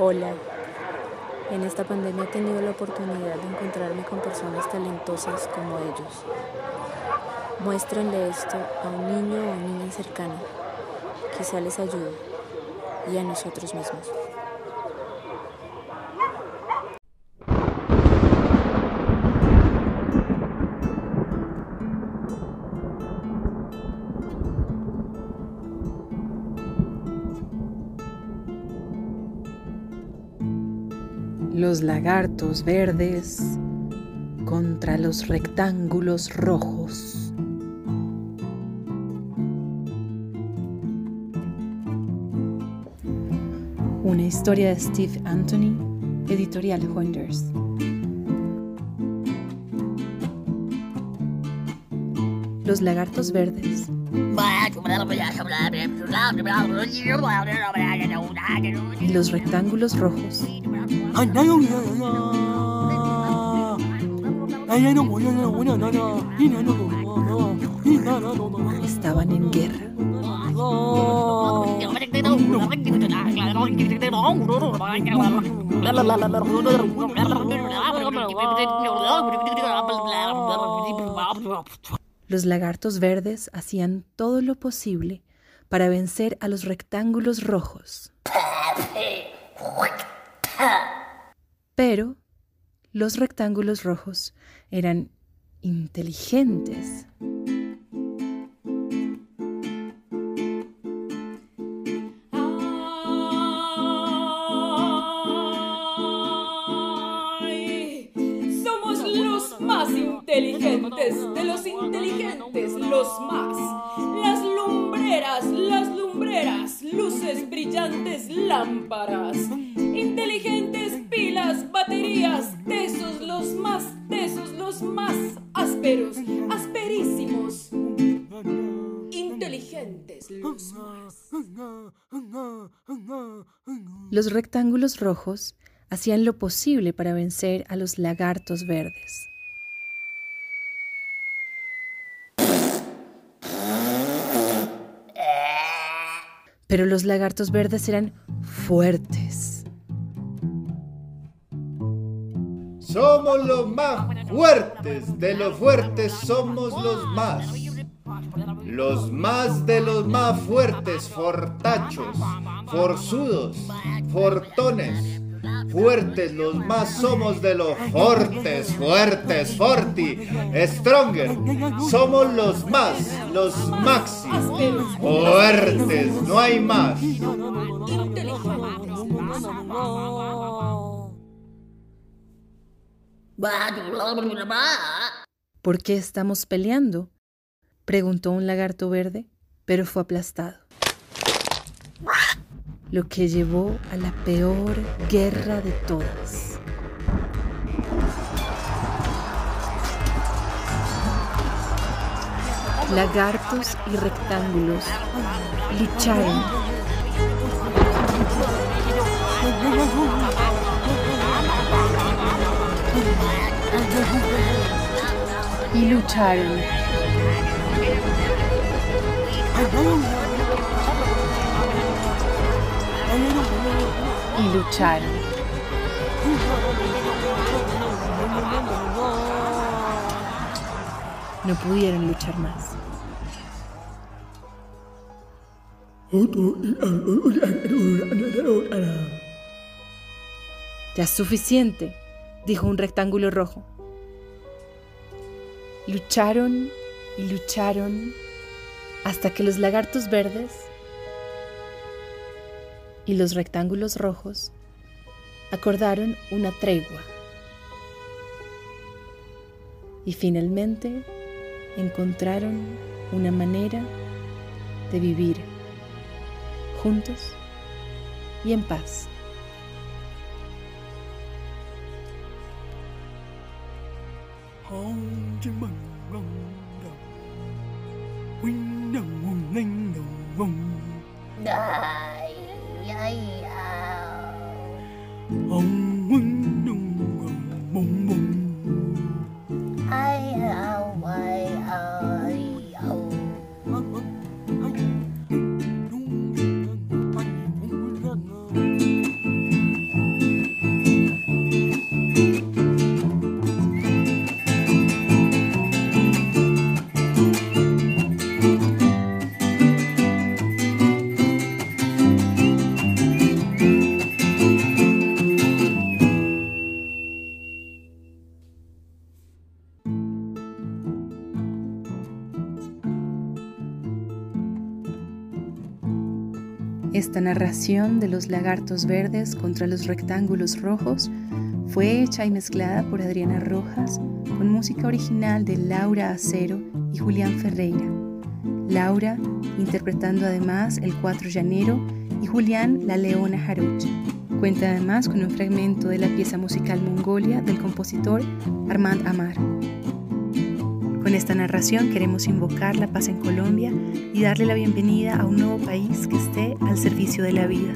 Hola. En esta pandemia he tenido la oportunidad de encontrarme con personas talentosas como ellos. Muéstrenle esto a un niño o niña cercana. Quizá les ayude. Y a nosotros mismos. Los lagartos verdes contra los rectángulos rojos. Una historia de Steve Anthony, editorial Wonders. Los lagartos verdes. Y los rectángulos rojos. Estaban en guerra. Los lagartos verdes hacían todo lo posible para vencer a los rectángulos rojos. Pero los rectángulos rojos eran inteligentes. Ay, somos los más inteligentes de brillantes, lámparas. Inteligentes, pilas, baterías, tesos, los más tesos, los más ásperos, asperísimos. Inteligentes, los más. Los rectángulos rojos hacían lo posible para vencer a los lagartos verdes. Pero los lagartos verdes eran fuertes. Somos los más fuertes, de los fuertes somos los más. Los más de los más fuertes, fortachos, forzudos, fortones. Fuertes, los más somos de los fortes, fuertes, forti, stronger. Somos los más, los maxi, fuertes, no hay más. ¿Por qué estamos peleando? preguntó un lagarto verde, pero fue aplastado. Lo que llevó a la peor guerra de todas. Lagartos y rectángulos lucharon. Y lucharon. Y lucharon. No pudieron luchar más. Ya es suficiente, dijo un rectángulo rojo. Lucharon y lucharon hasta que los lagartos verdes y los rectángulos rojos acordaron una tregua. Y finalmente encontraron una manera de vivir juntos y en paz. Esta narración de los lagartos verdes contra los rectángulos rojos fue hecha y mezclada por Adriana Rojas con música original de Laura Acero y Julián Ferreira. Laura interpretando además el cuatro llanero y Julián la leona jarocha. Cuenta además con un fragmento de la pieza musical Mongolia del compositor Armand Amar. Con esta narración queremos invocar la paz en Colombia y darle la bienvenida a un nuevo país que esté al servicio de la vida.